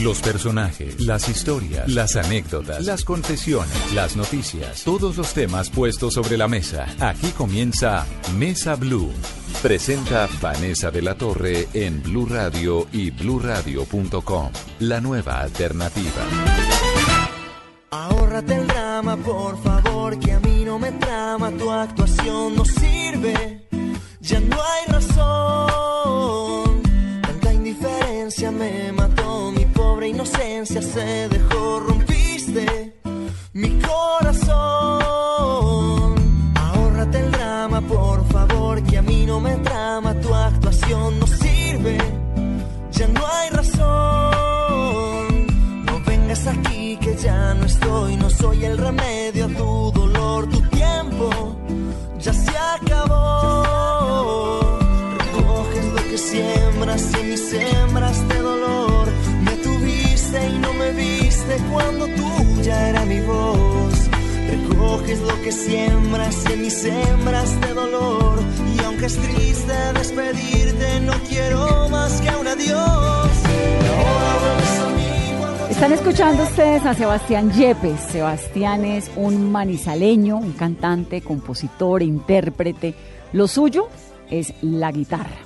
Los personajes, las historias, las anécdotas, las confesiones, las noticias, todos los temas puestos sobre la mesa. Aquí comienza Mesa Blue. Presenta Vanessa de la Torre en Blue Radio y bluradio.com. La nueva alternativa. Ahórrate el drama, por favor, que a mí no me trama, tu actuación no sirve, ya no hay razón. Tanta indiferencia me se dejó, rompiste mi corazón. Ahórrate el drama, por favor, que a mí no me trama, tu actuación no sirve, ya no hay razón. No vengas aquí que ya no estoy, no soy el remedio a tu dolor, tu tiempo ya se acabó. Recoges lo que siembras y mis hembras de dolor. Me tuviste y no me viste cuando tuya era mi voz. Recoges lo que siembras y en mis hembras de dolor. Y aunque es triste despedirte, no quiero más que un adiós. Están escuchando ustedes a Sebastián Yepes. Sebastián es un manizaleño, un cantante, compositor, intérprete. Lo suyo es la guitarra.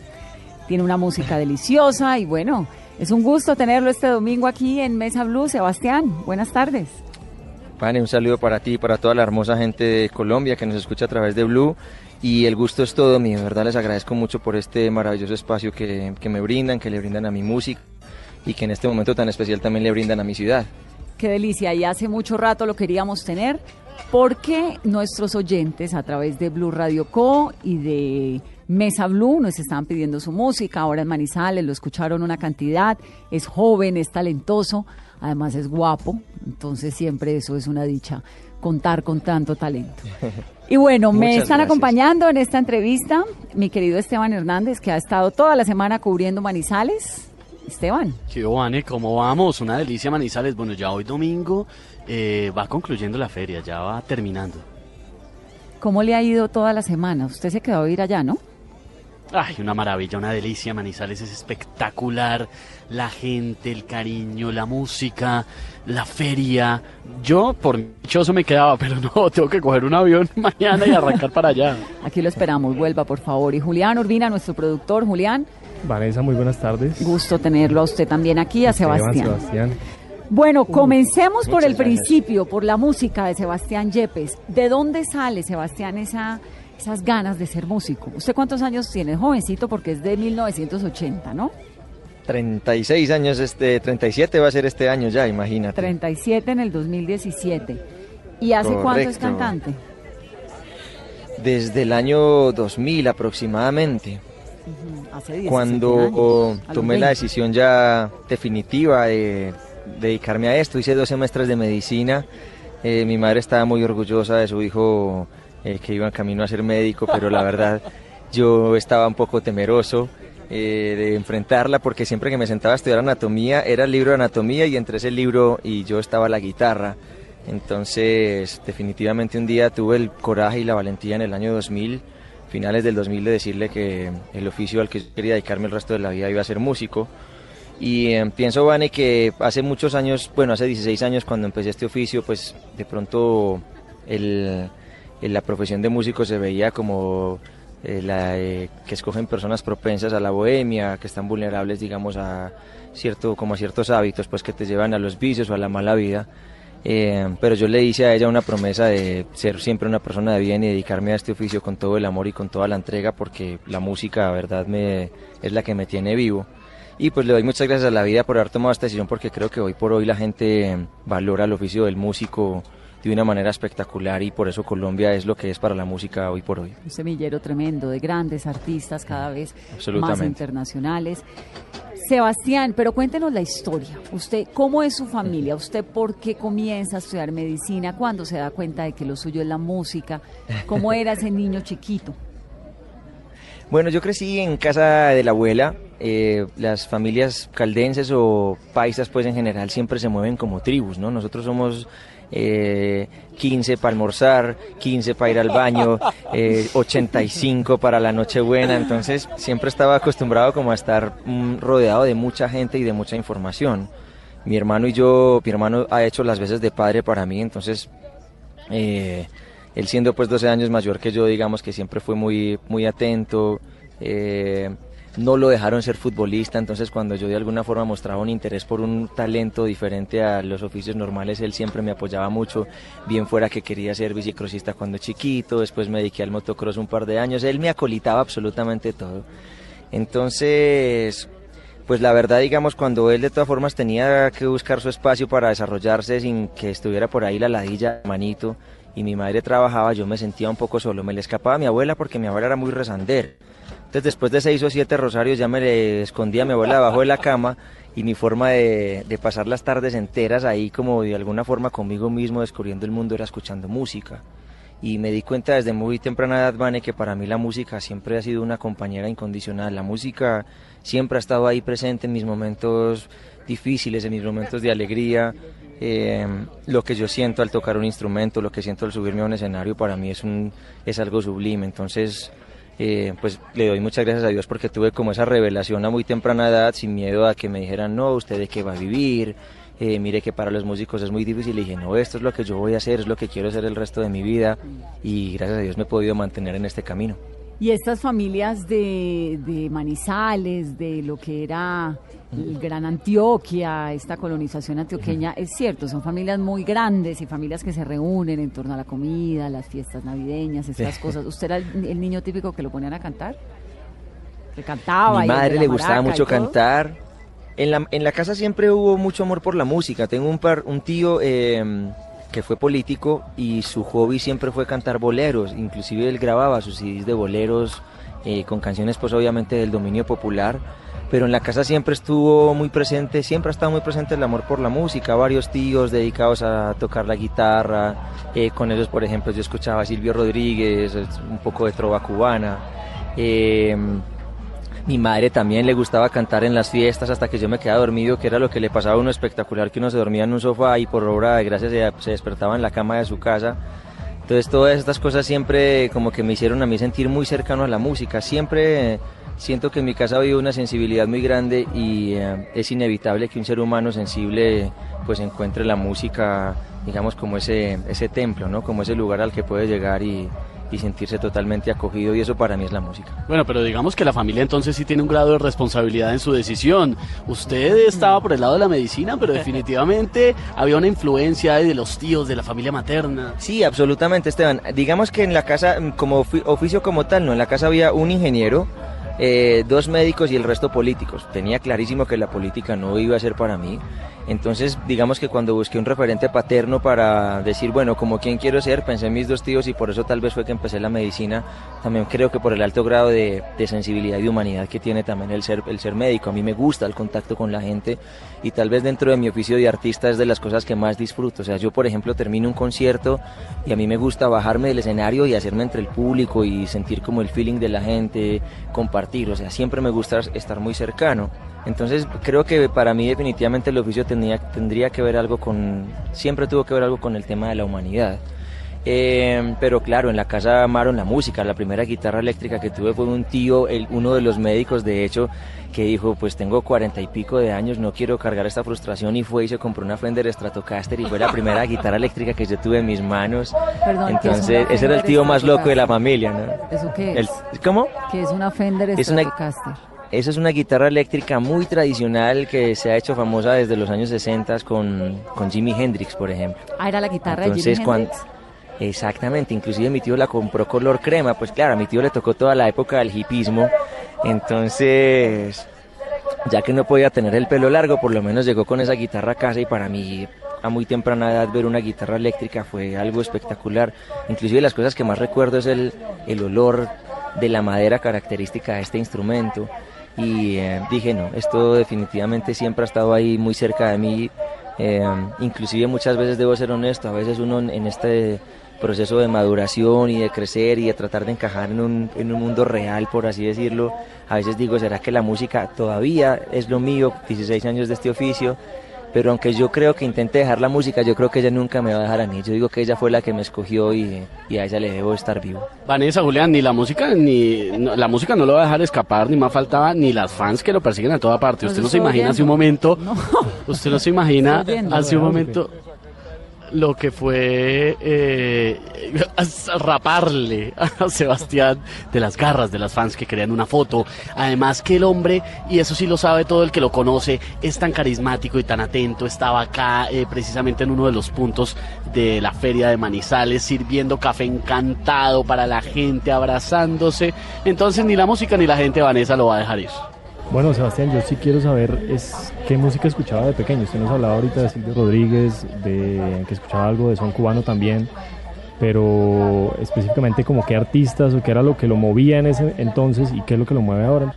Tiene una música deliciosa y bueno, es un gusto tenerlo este domingo aquí en Mesa Blue. Sebastián, buenas tardes. Pane, un saludo para ti y para toda la hermosa gente de Colombia que nos escucha a través de Blue. Y el gusto es todo mío, de verdad les agradezco mucho por este maravilloso espacio que, que me brindan, que le brindan a mi música y que en este momento tan especial también le brindan a mi ciudad. Qué delicia, y hace mucho rato lo queríamos tener porque nuestros oyentes a través de Blue Radio Co y de Mesa Blue nos estaban pidiendo su música, ahora en Manizales lo escucharon una cantidad, es joven, es talentoso, además es guapo, entonces siempre eso es una dicha, contar con tanto talento. Y bueno, me Muchas están gracias. acompañando en esta entrevista mi querido Esteban Hernández, que ha estado toda la semana cubriendo Manizales. Esteban. ¿Qué Vane? ¿Cómo vamos? Una delicia Manizales. Bueno, ya hoy domingo eh, va concluyendo la feria, ya va terminando. ¿Cómo le ha ido toda la semana? Usted se quedó a ir allá, ¿no? Ay, una maravilla, una delicia. Manizales es espectacular. La gente, el cariño, la música, la feria. Yo, por dichoso, me quedaba, pero no, tengo que coger un avión mañana y arrancar para allá. Aquí lo esperamos, vuelva por favor. Y Julián Urbina, nuestro productor, Julián, Vanessa, muy buenas tardes. gusto tenerlo a usted también aquí, a Esteban, Sebastián. Sebastián. Bueno, comencemos por el gracias. principio, por la música de Sebastián Yepes. ¿De dónde sale, Sebastián, esa, esas ganas de ser músico? ¿Usted cuántos años tiene? Jovencito, porque es de 1980, ¿no? 36 años, este, 37 va a ser este año ya, imagínate. 37 en el 2017. ¿Y hace cuánto es cantante? Desde el año 2000 aproximadamente. Hace 17 cuando años, a los tomé la 20. decisión ya definitiva de dedicarme a esto, hice dos semestres de medicina. Eh, mi madre estaba muy orgullosa de su hijo eh, que iba en camino a ser médico, pero la verdad yo estaba un poco temeroso eh, de enfrentarla porque siempre que me sentaba a estudiar anatomía era el libro de anatomía y entre ese libro y yo estaba la guitarra. Entonces definitivamente un día tuve el coraje y la valentía en el año 2000 finales del 2000 de decirle que el oficio al que yo quería dedicarme el resto de la vida iba a ser músico. Y eh, pienso, Vane, que hace muchos años, bueno, hace 16 años cuando empecé este oficio, pues de pronto el, la profesión de músico se veía como eh, la eh, que escogen personas propensas a la bohemia, que están vulnerables, digamos, a cierto, como a ciertos hábitos, pues que te llevan a los vicios o a la mala vida. Eh, pero yo le hice a ella una promesa de ser siempre una persona de bien y dedicarme a este oficio con todo el amor y con toda la entrega porque la música, la verdad, me, es la que me tiene vivo. Y pues le doy muchas gracias a la vida por haber tomado esta decisión porque creo que hoy por hoy la gente valora el oficio del músico de una manera espectacular y por eso Colombia es lo que es para la música hoy por hoy. Un semillero tremendo de grandes artistas cada vez más internacionales. Sebastián, pero cuéntenos la historia. Usted, ¿cómo es su familia? ¿Usted por qué comienza a estudiar medicina? ¿Cuándo se da cuenta de que lo suyo es la música? ¿Cómo era ese niño chiquito? Bueno, yo crecí en casa de la abuela. eh, las familias caldenses o paisas, pues en general, siempre se mueven como tribus, ¿no? Nosotros somos eh, 15 para almorzar, 15 para ir al baño, eh, 85 para la Nochebuena. Entonces, siempre estaba acostumbrado como a estar mm, rodeado de mucha gente y de mucha información. mi hermano y yo, mi hermano ha hecho las veces de padre para mí, entonces eh, él siendo pues 12 años mayor que yo, digamos que siempre fue muy, muy atento. Eh, no lo dejaron ser futbolista, entonces cuando yo de alguna forma mostraba un interés por un talento diferente a los oficios normales, él siempre me apoyaba mucho, bien fuera que quería ser bicicrossista cuando chiquito, después me dediqué al motocross un par de años, él me acolitaba absolutamente todo. Entonces, pues la verdad, digamos, cuando él de todas formas tenía que buscar su espacio para desarrollarse sin que estuviera por ahí la ladilla, manito, y mi madre trabajaba, yo me sentía un poco solo. Me le escapaba a mi abuela porque mi abuela era muy rezander. Entonces después de seis o siete rosarios ya me escondía a mi abuela debajo de la cama y mi forma de, de, pasar las tardes enteras ahí como de alguna forma conmigo mismo descubriendo el mundo era escuchando música. Y me di cuenta desde muy temprana edad, Vane, que para mí la música siempre ha sido una compañera incondicional. La música siempre ha estado ahí presente en mis momentos difíciles, en mis momentos de alegría. Eh, lo que yo siento al tocar un instrumento, lo que siento al subirme a un escenario, para mí es, un, es algo sublime. Entonces, eh, pues le doy muchas gracias a Dios porque tuve como esa revelación a muy temprana edad, sin miedo a que me dijeran, no, usted de qué va a vivir, eh, mire que para los músicos es muy difícil. Y dije, no, esto es lo que yo voy a hacer, es lo que quiero hacer el resto de mi vida y gracias a Dios me he podido mantener en este camino. Y estas familias de, de Manizales, de lo que era Gran Antioquia, esta colonización antioqueña, es cierto, son familias muy grandes y familias que se reúnen en torno a la comida, las fiestas navideñas, estas cosas. ¿Usted era el, el, niño típico que lo ponían a cantar? ¿Que cantaba? Mi madre le gustaba mucho cantar. En la, en la casa siempre hubo mucho amor por la música. Tengo un, par, un tío... Eh, que fue político y su hobby siempre fue cantar boleros, inclusive él grababa sus CDs de boleros eh, con canciones pues obviamente del dominio popular, pero en la casa siempre estuvo muy presente, siempre ha estado muy presente el amor por la música, varios tíos dedicados a tocar la guitarra, eh, con ellos por ejemplo yo escuchaba a Silvio Rodríguez, un poco de trova cubana, eh, mi madre también le gustaba cantar en las fiestas hasta que yo me quedaba dormido, que era lo que le pasaba a uno espectacular, que uno se dormía en un sofá y por obra de gracias se, se despertaba en la cama de su casa. Entonces todas estas cosas siempre como que me hicieron a mí sentir muy cercano a la música. Siempre siento que en mi casa había una sensibilidad muy grande y eh, es inevitable que un ser humano sensible pues encuentre la música, digamos, como ese, ese templo, ¿no? Como ese lugar al que puede llegar y, y sentirse totalmente acogido y eso para mí es la música. Bueno, pero digamos que la familia entonces sí tiene un grado de responsabilidad en su decisión. Usted estaba por el lado de la medicina, pero definitivamente había una influencia de los tíos, de la familia materna. Sí, absolutamente, Esteban. Digamos que en la casa, como oficio como tal, no, en la casa había un ingeniero, eh, dos médicos y el resto políticos. Tenía clarísimo que la política no iba a ser para mí. Entonces, digamos que cuando busqué un referente paterno para decir, bueno, como quién quiero ser, pensé en mis dos tíos y por eso tal vez fue que empecé la medicina. También creo que por el alto grado de, de sensibilidad y humanidad que tiene también el ser, el ser médico. A mí me gusta el contacto con la gente y tal vez dentro de mi oficio de artista es de las cosas que más disfruto. O sea, yo por ejemplo termino un concierto y a mí me gusta bajarme del escenario y hacerme entre el público y sentir como el feeling de la gente, compartir. O sea, siempre me gusta estar muy cercano. Entonces creo que para mí definitivamente el oficio tendría, tendría que ver algo con, siempre tuvo que ver algo con el tema de la humanidad. Eh, pero claro, en la casa amaron la música. La primera guitarra eléctrica que tuve fue un tío, el, uno de los médicos de hecho, que dijo, pues tengo cuarenta y pico de años, no quiero cargar esta frustración y fue y se compró una Fender Stratocaster y fue la primera guitarra eléctrica que yo tuve en mis manos. Perdón, Entonces, ese era el tío más loco de la familia, ¿no? ¿Eso qué es? El, ¿Cómo? Que es una Fender Es una- Stratocaster. Esa es una guitarra eléctrica muy tradicional que se ha hecho famosa desde los años 60 con, con Jimi Hendrix, por ejemplo. Ah, era la guitarra Entonces, de Jimi Hendrix. Exactamente, inclusive mi tío la compró color crema, pues claro, a mi tío le tocó toda la época del hipismo, entonces, ya que no podía tener el pelo largo, por lo menos llegó con esa guitarra a casa y para mí a muy temprana edad ver una guitarra eléctrica fue algo espectacular, inclusive las cosas que más recuerdo es el, el olor de la madera característica de este instrumento y eh, dije no, esto definitivamente siempre ha estado ahí muy cerca de mí, eh, inclusive muchas veces debo ser honesto, a veces uno en, este proceso de maduración y de crecer y de tratar de encajar en un, en un mundo real, por así decirlo, a veces digo, ¿será que la música todavía es lo mío? 16 años de este oficio pero aunque yo creo que intente dejar la música, yo creo que ella nunca me va a dejar a mí. Yo digo que ella fue la que me escogió y, y a ella le debo estar vivo. Vanessa, Julián, ni la música ni la música no lo va a dejar escapar, ni más faltaba, ni las fans que lo persiguen a toda parte. Usted no se imagina hace un momento, usted no se imagina hace un momento lo que fue eh, raparle a Sebastián de las garras de las fans que querían una foto. Además que el hombre, y eso sí lo sabe todo el que lo conoce, es tan carismático y tan atento. Estaba acá eh, precisamente en uno de los puntos de la feria de Manizales, sirviendo café encantado para la gente, abrazándose. Entonces ni la música ni la gente Vanessa lo va a dejar ir. Bueno, Sebastián, yo sí quiero saber es qué música escuchaba de pequeño. Usted nos hablaba ahorita de Silvio Rodríguez, de que escuchaba algo de son cubano también, pero específicamente como qué artistas o qué era lo que lo movía en ese entonces y qué es lo que lo mueve ahora.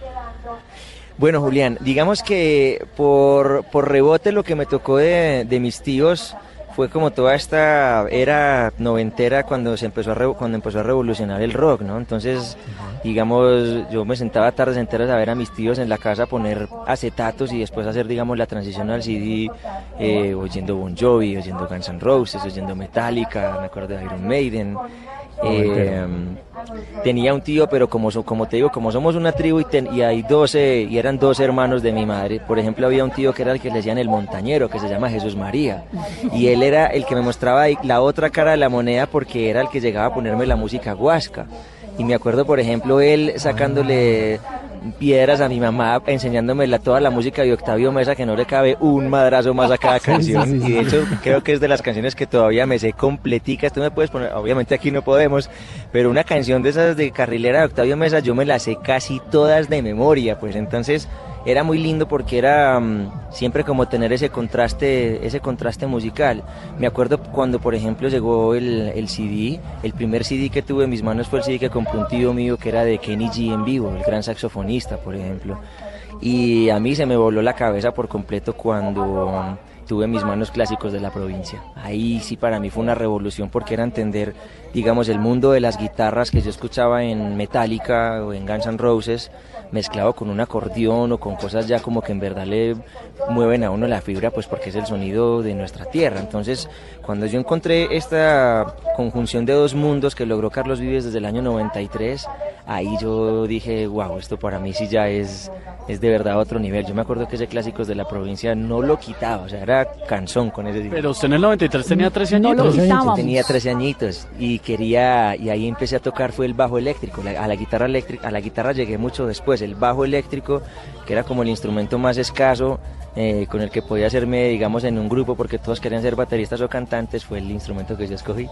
Bueno, Julián, digamos que por, por rebote lo que me tocó de, de mis tíos fue como toda esta era noventera cuando se empezó a cuando empezó a revolucionar el rock, ¿no? Entonces, digamos, yo me sentaba tardes enteras a ver a mis tíos en la casa poner acetatos y después hacer, digamos, la transición al CD, eh, oyendo Bon Jovi, oyendo Guns N' Roses, oyendo Metallica, me acuerdo de Iron Maiden. Eh, tenía un tío, pero como, como te digo, como somos una tribu y, y hay 12, y eran dos hermanos de mi madre, por ejemplo, había un tío que era el que le decían el montañero, que se llama Jesús María, y él era el que me mostraba la otra cara de la moneda porque era el que llegaba a ponerme la música huasca. Y me acuerdo, por ejemplo, él sacándole piedras a mi mamá enseñándome toda la música de Octavio Mesa que no le cabe un madrazo más a cada canción. y de hecho creo que es de las canciones que todavía me sé completicas. Tú me puedes poner obviamente aquí no podemos pero una canción de esas de carrilera de Octavio Mesa yo me la sé casi todas de memoria pues. Entonces era muy lindo porque era mm, siempre como tener ese contraste, ese contraste musical. Me acuerdo cuando, por ejemplo, llegó el, el, CD, el primer CD que tuve en mis manos fue el CD que compró un tío mío que era de Kenny G en vivo, el gran saxofonista, por ejemplo. Y a mí se me voló la cabeza por completo cuando tuve mis manos clásicos de la provincia. Ahí sí para mí fue una revolución porque era entender, digamos, el mundo de las guitarras que yo escuchaba en Metallica o en Guns N' Roses mezclado con un acordeón o con cosas ya como que en verdad le mueven a uno la fibra, pues porque es el sonido de nuestra tierra. Entonces, cuando yo encontré esta conjunción de dos mundos que logró Carlos Vives desde el año 93, ahí yo dije, wow, esto para mí sí ya es, es de verdad otro nivel. Yo me acuerdo que ese Clásicos de la Provincia no lo quitaba, o sea, era canzón con ese Pero usted en el 93 tenía 13 añitos. No Tenía 13 añitos y quería, y ahí empecé a tocar fue el bajo eléctrico. a la guitarra eléctrica, a la guitarra llegué mucho después. El bajo eléctrico, que era como el instrumento más escaso, eh, con el que podía hacerme, digamos, en un grupo, porque todos querían ser bateristas o cantantes, fue el instrumento que yo escogí.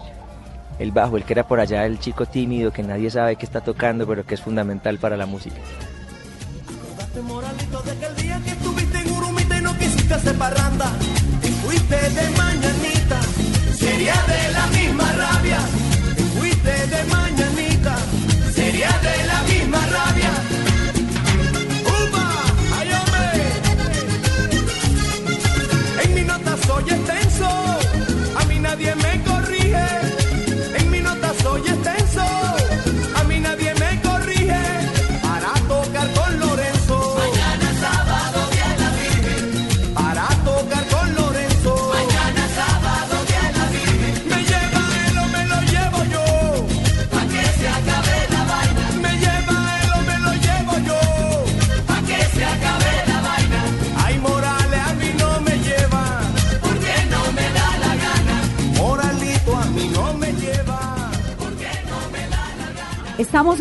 El bajo, el que era por allá el chico tímido que nadie sabe que está tocando, pero que es fundamental para la música. Nota soy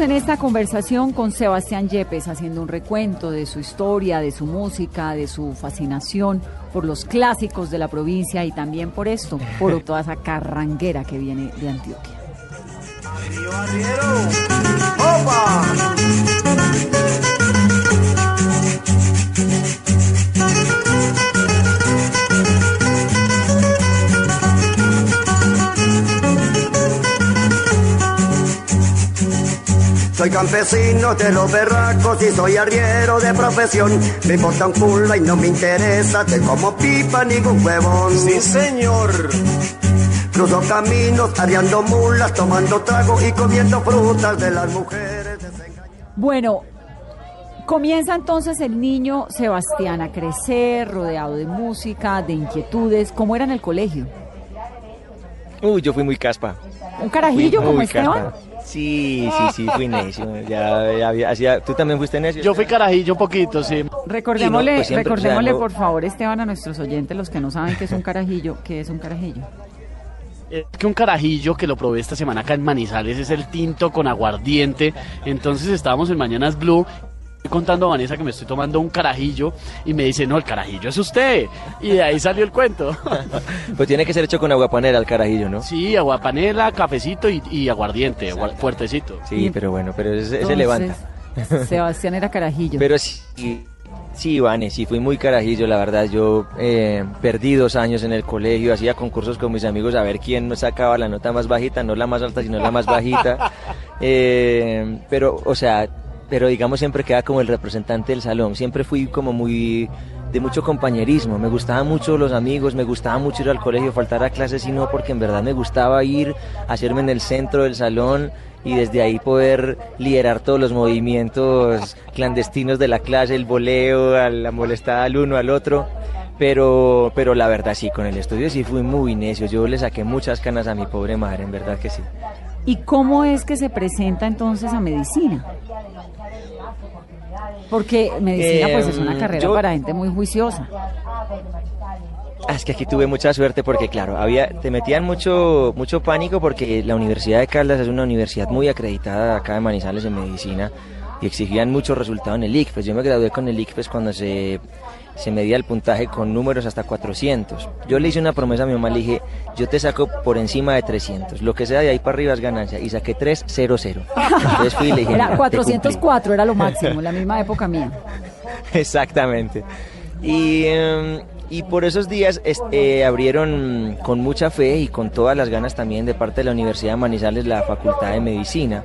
en esta conversación con Sebastián Yepes haciendo un recuento de su historia, de su música, de su fascinación por los clásicos de la provincia y también por esto, por toda esa carranguera que viene de Antioquia. Soy campesino de los berracos y soy arriero de profesión. Me importa un culo y no me interesa de como pipa ningún huevón. Sí, señor. Cruzo caminos, arriando mulas, tomando trago y comiendo frutas de las mujeres desengañadas. Bueno, Comienza entonces el niño Sebastián a crecer, rodeado de música, de inquietudes. ¿Cómo era en el colegio? Uy, yo fui muy caspa. ¿Un carajillo Fui como muy Esteban? caspa. Sí, sí, sí, fui necio. Ya, ya había- hacía- ¿Tú también fuiste necio? Yo fui carajillo un poquito, sí. Recordémosle, no, pues siempre, recordémosle o sea, no- por favor, Esteban, a nuestros oyentes, los que no saben qué es un carajillo, qué es un carajillo. Es que un carajillo que lo probé esta semana acá en Manizales es el tinto con aguardiente. Entonces estábamos en Mañanas Blue. Estoy contando a Vanessa que me estoy tomando un carajillo y me dice, no, el carajillo es usted. Y de ahí salió el cuento. Pues tiene que ser hecho con aguapanera el carajillo, ¿no? sí, aguapanela, cafecito y, y aguardiente, agua- fuertecito. Sí, pero bueno, pero ese, ese levanta. Entonces, Sebastián era carajillo. Pero sí, sí, Vane, sí, fui muy carajillo, la verdad. Yo eh, perdí dos años en el colegio, hacía concursos con mis amigos a ver quién nos sacaba la nota más bajita, no la más alta, sino la más bajita. Eh, pero, o sea, pero digamos siempre queda como el representante del salón. Siempre fui como muy de mucho compañerismo, me gustaban mucho los amigos, me gustaba mucho ir al colegio, faltar a clases y no porque en verdad me gustaba ir, hacerme en el centro del salón y desde ahí poder liderar todos los movimientos clandestinos de la clase, el voleo, la molestada al uno, al otro. Pero, pero la verdad sí, con el estudio sí fui muy necio. Yo le saqué muchas canas a mi pobre madre, en verdad que sí. ¿Y cómo es que se presenta entonces a medicina? Porque medicina pues es una Em, carrera yo- para gente muy juiciosa. Ah, Es que aquí tuve mucha suerte porque, claro, había, te metían mucho, mucho pánico porque la Universidad de Caldas es una universidad muy acreditada acá de Manizales en medicina y exigían mucho resultado en el ICFES. Yo me gradué con el ICFES cuando se, se medía el puntaje con números hasta 400. Yo le hice una promesa a mi mamá, le dije, yo te saco por encima de 300, lo que sea de ahí para arriba es ganancia y saqué 300. Entonces fui y le dije, Era "Mira, te 404 era lo máximo, la misma época mía. Exactamente. Y, em, y por esos días es- eh, abrieron con mucha fe y con todas las ganas también de parte de la Universidad de Manizales la Facultad de Medicina.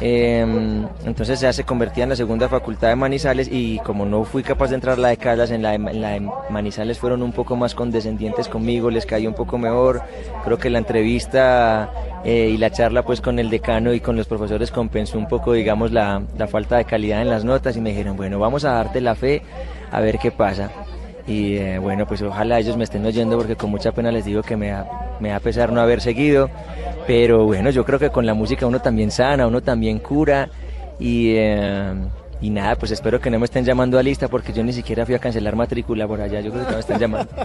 Em, entonces ya se convertía en la segunda facultad de Manizales y como no fui capaz de entrar la de Caldas, en la de, en la de Manizales fueron un poco más condescendientes conmigo, les cayó un poco mejor. Creo que la entrevista eh, y la charla pues con el decano y con los profesores compensó un poco, digamos, la, la falta de calidad en las notas y me dijeron, bueno, vamos a darte la fe a ver qué pasa. Y eh, bueno, pues ojalá ellos me estén oyendo porque con mucha pena les digo que me da, me da pesar no haber seguido. Pero bueno, yo creo que con la música uno también sana, uno también cura. Y, eh, y nada, pues espero que no me estén llamando a lista porque yo ni siquiera fui a cancelar matrícula por allá. Yo creo que me están llamando.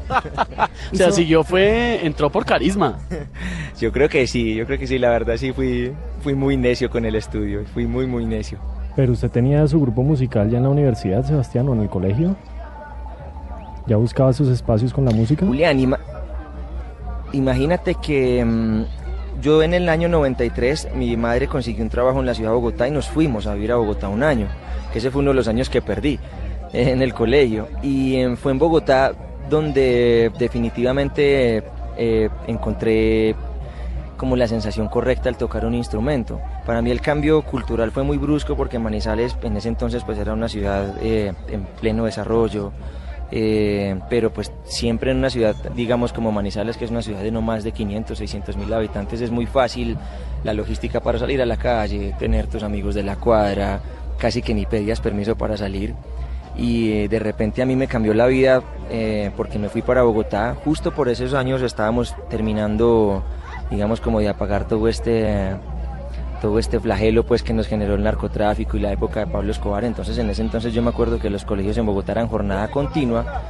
O sea, si yo fue, entró por carisma. Yo creo que sí, yo creo que sí, la verdad sí fui, fui muy necio con el estudio, fui muy, muy necio. Pero usted tenía su grupo musical ya en la universidad, Sebastián, o en el colegio. ¿Ya buscaba sus espacios con la música? Julián, ima- imagínate que mm, yo en el año 93 mi madre consiguió un trabajo en la ciudad de Bogotá y nos fuimos a vivir a Bogotá un año, que ese fue uno de los años que perdí eh, en el colegio. Y eh, fue en Bogotá donde definitivamente eh, encontré como la sensación correcta al tocar un instrumento. Para mí el cambio cultural fue muy brusco porque Manizales en ese entonces pues era una ciudad en pleno desarrollo, eh, pero pues siempre en una ciudad, digamos como Manizales, que es una ciudad de no más de 500, 600 mil habitantes, es muy fácil la logística para salir a la calle, tener tus amigos de la cuadra, casi que ni pedías permiso para salir. Y eh, de repente a mí me cambió la vida eh, porque me fui para Bogotá. Justo por esos años estábamos terminando, digamos, como de apagar todo este todo este flagelo pues que nos generó el narcotráfico y la época de Pablo Escobar. Entonces en ese entonces yo me acuerdo que los colegios en Bogotá eran jornada continua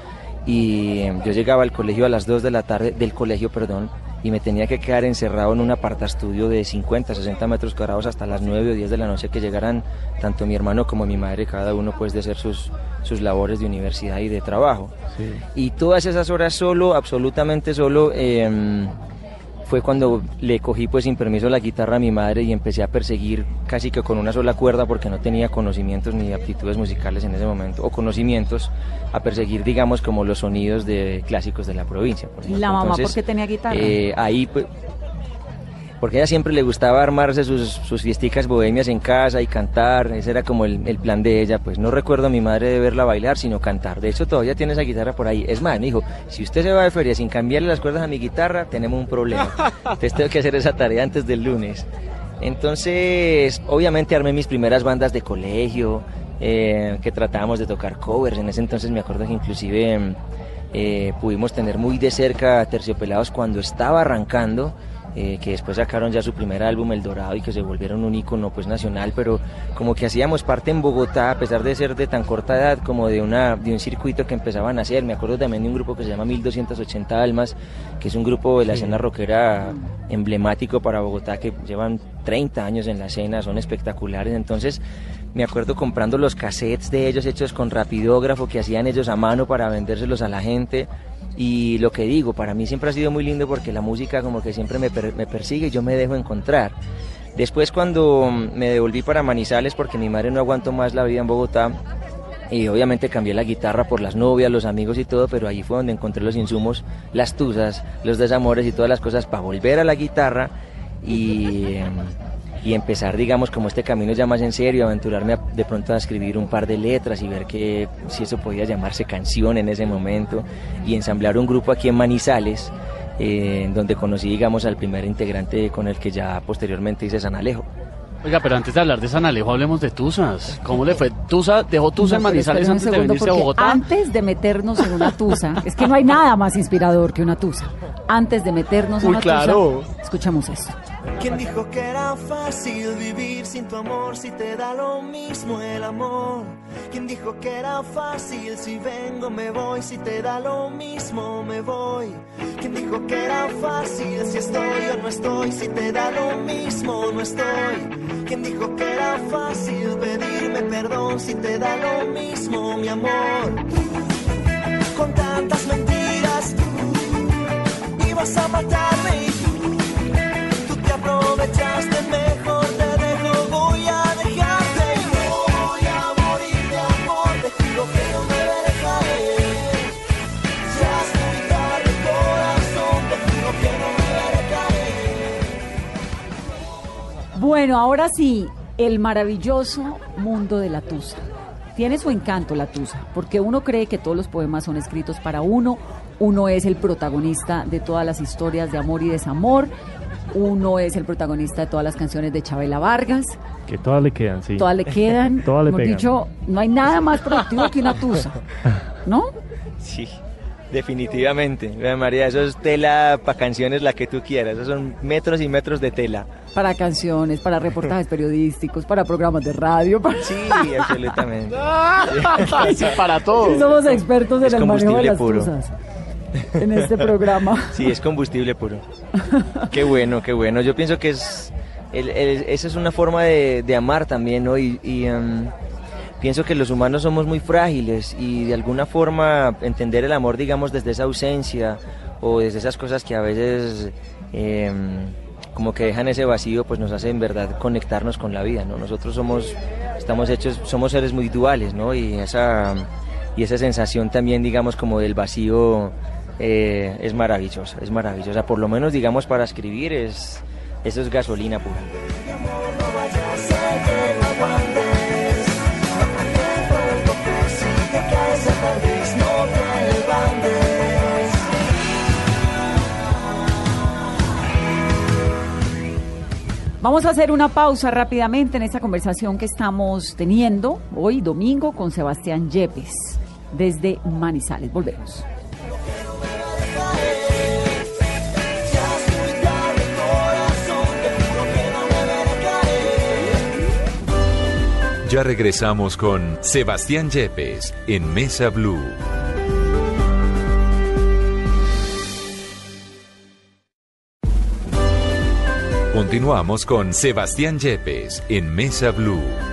y eh, yo llegaba al colegio a las 2 de la tarde, del colegio, perdón, y me tenía que quedar encerrado en un apartaestudio de 50, 60 metros cuadrados hasta las 9 o 10 de la noche que llegaran tanto mi hermano como mi madre, cada uno pues de hacer sus, sus labores de universidad y de trabajo. Y todas esas horas solo, absolutamente solo, eh, fue cuando le cogí pues sin permiso la guitarra a mi madre y empecé a perseguir casi que con una sola cuerda porque no tenía conocimientos ni aptitudes musicales en ese momento o conocimientos a perseguir digamos como los sonidos de clásicos de la provincia. por ¿Y ejemplo. la mamá por Entonces, qué tenía guitarra? eh, ahí pues porque a ella siempre le gustaba armarse sus, sus fiesticas bohemias en casa y cantar, ese era como el, el plan de ella, pues no recuerdo a mi madre de verla bailar, sino cantar. De hecho, todavía tiene esa guitarra por ahí. Es más, me dijo, si usted se va de feria sin cambiarle las cuerdas a mi guitarra, tenemos un problema. Entonces tengo que hacer esa tarea antes del lunes. Entonces, obviamente armé mis primeras bandas de colegio, eh, que tratábamos de tocar covers. En ese entonces me acuerdo que inclusive eh, pudimos tener muy de cerca Terciopelados cuando estaba arrancando. Eh, que después sacaron ya su primer álbum El Dorado y que se volvieron un ícono pues nacional, pero como que hacíamos parte en Bogotá, a pesar de ser de tan corta edad, como de, una, de un circuito que empezaban a hacer. Me acuerdo también de un grupo que se llama 1280 Almas, que es un grupo de la escena rockera emblemático para Bogotá, que llevan 30 años en la escena, son espectaculares. Entonces me acuerdo comprando los cassettes de ellos hechos con rapidógrafo que hacían ellos a mano para vendérselos a la gente. Y lo que digo, para mí siempre ha sido muy lindo porque la música como que siempre me, me persigue y yo me dejo encontrar. Después cuando me devolví para Manizales porque mi madre no aguantó más la vida en Bogotá, y obviamente cambié la guitarra por las novias, los amigos y todo, pero ahí fue donde encontré los insumos, las tusas, los desamores y todas las cosas para volver a la guitarra y, y empezar, digamos, como este camino ya más en serio, aventurarme de pronto a escribir un par de letras y ver que si eso podía llamarse canción en ese momento y ensamblar un grupo aquí en Manizales, eh, donde conocí, digamos, al primer integrante con el que ya posteriormente hice San Alejo. Oiga, pero antes de hablar de San Alejo, hablemos de Tuzas. ¿Cómo le fue? ¿Tusa dejó Tusa en Manizales antes de venirse a Bogotá? Antes de meternos en una tusa, es que no hay nada más inspirador que una tusa. Antes de meternos en Uy, una claro. tusa, escuchemos esto. ¿Quién dijo que era fácil vivir sin tu amor si te da lo mismo el amor? ¿Quién dijo que era fácil si vengo me voy si te da lo mismo me voy? ¿Quién dijo que era fácil si estoy o no estoy si te da lo mismo no estoy? ¿Quién dijo que era fácil pedirme perdón si te da lo mismo mi amor? Con tantas mentiras ibas a matarme Bueno, ahora sí, el maravilloso mundo de la tusa. Tiene su encanto la tusa, porque uno cree que todos los poemas son escritos para uno, uno es el protagonista de todas las historias de amor y desamor, uno es el protagonista de todas las canciones de Chabela Vargas, Que todas le quedan, sí. todas le quedan. Todas le Hemos pegan. dicho, no hay nada más productivo que una tusa, ¿no? Sí, definitivamente. María, eso es tela para canciones la que tú quieras. Esos son metros y metros de tela. Para canciones, para reportajes periodísticos, para programas de radio, para... Sí, absolutamente. Sí, para todo. Somos expertos en Es el manejo de las puro. tusas en este programa. Sí, es combustible puro. Qué bueno, qué bueno. Yo pienso que es, el- el- esa es una forma de, de amar también, ¿no? Y, y, em, pienso que los humanos somos muy frágiles y de alguna forma entender el amor, digamos, desde esa ausencia o desde esas cosas que a veces em, como que dejan ese vacío, pues nos hace en verdad conectarnos con la vida, ¿no? Nosotros somos, estamos hechos, somos seres muy duales, ¿no? Y esa, y esa sensación también, digamos, como del vacío eh, es maravillosa, es maravillosa. Por lo menos, digamos, para escribir es, eso es gasolina pura. Vamos a hacer una pausa rápidamente en esta conversación que estamos teniendo hoy domingo con Sebastián Yepes desde Manizales. Volvemos. Ya regresamos con Sebastián Yepes en Mesa Blue. Continuamos con Sebastián Yepes en Mesa Blue.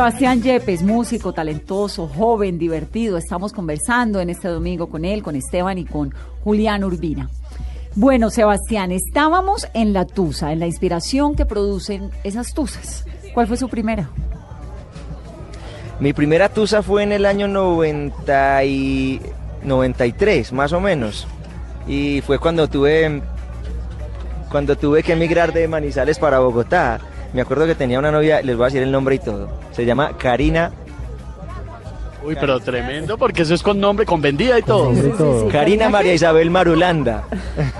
Sebastián Yepes, músico talentoso, joven, divertido. Estamos conversando en este domingo con él, con Esteban y con Julián Urbina. Bueno, Sebastián, estábamos en la tusa, en la inspiración que producen esas tusas. ¿Cuál fue su primera? Mi primera tusa fue en el año 90 y 93, más o menos. Y fue cuando tuve cuando tuve que emigrar de Manizales para Bogotá. Me acuerdo que tenía una novia, les voy a decir el nombre y todo. Se llama Karina Uy, pero tremendo, porque eso es con nombre, con vendida y todo. Karina María Isabel Marulanda.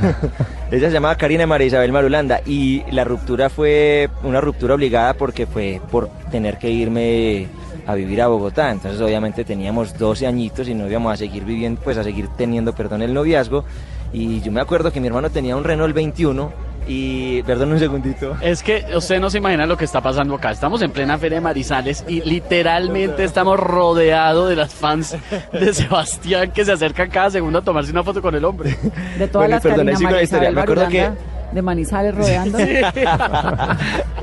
Ella se llamaba Karina María Isabel Marulanda y la ruptura fue una ruptura obligada porque fue por tener que irme a vivir a Bogotá. Entonces obviamente teníamos 12 añitos y no íbamos a seguir viviendo, pues a seguir teniendo, perdón, el noviazgo. Y yo me acuerdo que mi hermano tenía un Renault 21 y, perdón un segundito. Es que usted no se imagina lo que está pasando acá. Estamos en plena Feria de Marizales y literalmente estamos rodeados de las fans de Sebastián que se acercan cada segundo a tomarse una foto con el hombre. De todas Bueno, las perdón, Karina historia. Me acuerdo que- de Manizales rodeando.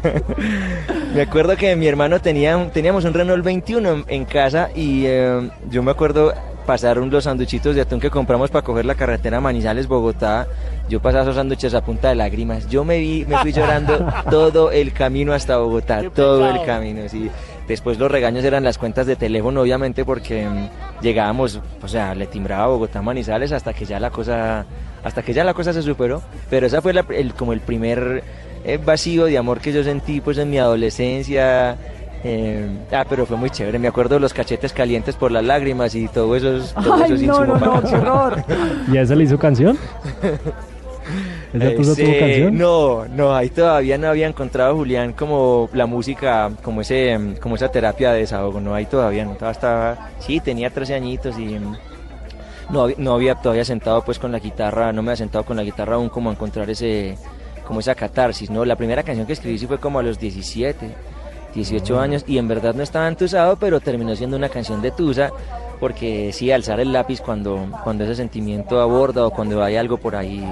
Me acuerdo que mi hermano tenía un- teníamos un Renault 21 en, en casa y eh, yo me acuerdo pasar un- los sanduchitos de atún que compramos para coger la carretera Manizales Bogotá. Yo pasaba esos sándwiches a punta de lágrimas. Yo me vi, me fui llorando todo el camino hasta Bogotá, Qué todo el camino, sí. Después los regaños eran las cuentas de teléfono, obviamente, porque mm, llegábamos, o sea, le timbraba a Bogotá Manizales hasta que ya la cosa, hasta que ya la cosa se superó. Pero esa fue la- el, como el primer eh, vacío de amor que yo sentí, pues, en mi adolescencia. Eh, ah, pero fue muy chévere. Me acuerdo de los cachetes calientes por las lágrimas y todo eso. Todo eso Ay, no, no, no, qué horror. ¿Y a esa le hizo canción? ¿Esa Ese- tuvo canción? No, no, ahí todavía no había encontrado Julián como la música, como ese, como esa terapia de desahogo, no, ahí todavía no, estaba, estaba sí, tenía 13 añitos y mm, no, no había todavía sentado pues con la guitarra, no me había sentado con la guitarra aún como a encontrar ese, como esa catarsis, ¿no? La primera canción que escribí sí fue como a los 17, 18 años y en verdad no estaba entusado, pero terminó siendo una canción de Tusa porque sí, alzar el lápiz cuando, cuando ese sentimiento aborda o cuando hay algo por ahí,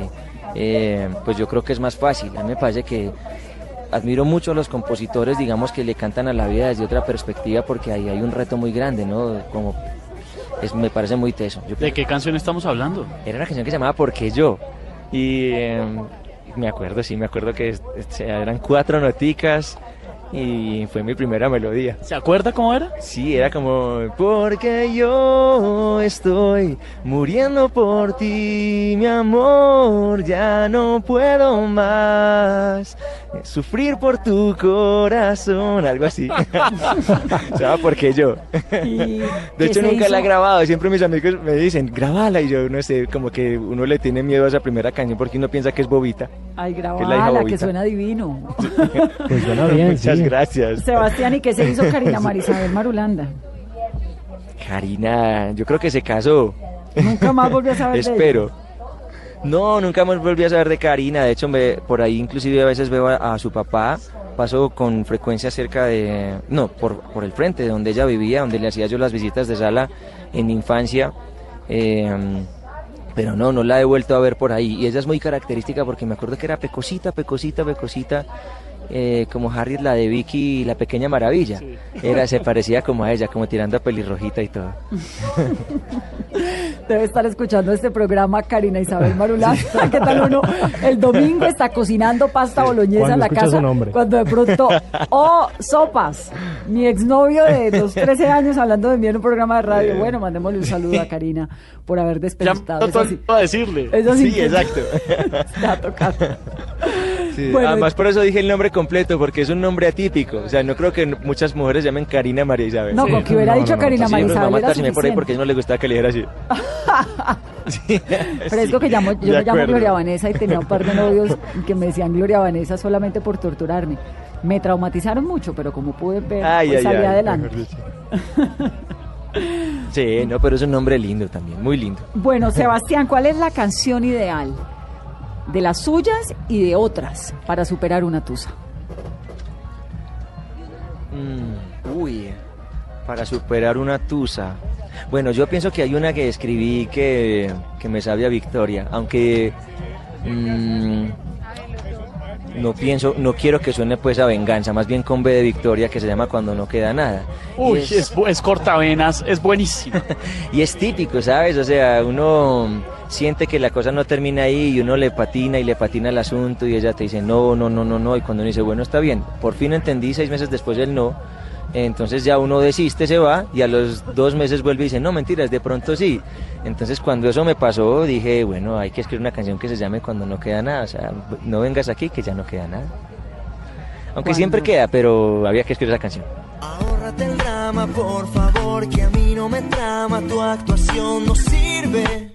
eh, pues yo creo que es más fácil. A mí me parece que admiro mucho a los compositores, digamos, que le cantan a la vida desde otra perspectiva porque ahí hay un reto muy grande, ¿no? Como es, me parece muy teso. Yo ¿De qué canción estamos hablando? era una canción que se llamaba Porque yo. Y eh, me acuerdo, sí, me acuerdo que eran cuatro noticas y fue mi primera melodía. ¿Se acuerda cómo era? Sí, era como porque yo estoy muriendo por ti, mi amor, ya no puedo más sufrir por tu corazón, algo así. Se llama porque yo. ¿Y De hecho nunca la he grabado, siempre mis amigos me dicen, grabala y yo no sé, como que uno le tiene miedo a esa primera canción porque uno piensa que es bobita. Ay, que es la hija grabala, que suena divino. Pues suena bien, Muchas gracias. Sebastián, ¿y qué se hizo Karina Marisabel Marulanda? Karina, yo creo que se casó. Nunca más volvió a saber de ella. Espero. No, nunca más volví a saber de Karina. De hecho, me- por ahí inclusive a veces veo a, a su papá. Paso con frecuencia cerca de... No, por, por el frente, de donde ella vivía, donde le hacía yo las visitas de sala en mi infancia. Eh, pero no, no la he vuelto a ver por ahí. Y ella es muy característica porque me acuerdo que era pecosita, pecosita, pecosita. Eh, como Harriet, la de Vicky, la pequeña maravilla. Era, se parecía como a ella, como tirando a pelirrojita y todo. Debe estar escuchando este programa Karina Isabel Marulanda. ¿Qué tal uno? El domingo está cocinando pasta boloñesa en la casa. su nombre. Cuando de pronto, oh, sopas. Mi exnovio de los 13 años hablando de mí en un programa de radio. Bueno, mandémosle un saludo a Karina por haber Ya no Eso sí, a decirle. eso Sí, exacto. está tocando. Sí, Bueno, Además, por eso dije el nombre completo, porque es un nombre atípico. O sea, no creo que muchas mujeres llamen Karina María Isabel. No, Sí. con que hubiera No, dicho no, no. Karina Así siempre nos va a Marisabel era por ahí porque no le gustaba que le dijera así. Sí. Pero es lo que llamo, yo me llamo. Gloria Vanessa y tenía un par de novios que me decían Gloria Vanessa solamente por torturarme. Me traumatizaron mucho, pero como pude ver, Ay, pues ay, salí ay, adelante. Sí, no, pero es un nombre lindo también, muy lindo. Bueno, Sebastián, ¿cuál es la canción ideal de las suyas y de otras para superar una tusa? Mm, uy. Para superar una tusa. Bueno, yo pienso que hay una que escribí que, que me sabe a victoria, aunque mm, no pienso, no quiero que suene pues a venganza, más bien con B de victoria que se llama Cuando no queda nada. Uy, es, bu- es cortavenas, es buenísimo. y es típico, ¿sabes? O sea, uno siente que la cosa no termina ahí y uno le patina y le patina el asunto y ella te dice no, no, no, no, no. Y cuando uno dice, bueno, está bien, por fin entendí seis meses después el no. Entonces ya uno desiste, se va y a los dos meses vuelve y dice, no, mentiras, de pronto sí. Entonces cuando eso me pasó dije, bueno, hay que escribir una canción que se llame Cuando no queda nada. O sea, no vengas aquí que ya no queda nada. Aunque siempre queda, pero había que escribir esa canción. Ahórrate el drama, por favor, que a mí no me trama, tu actuación no sirve,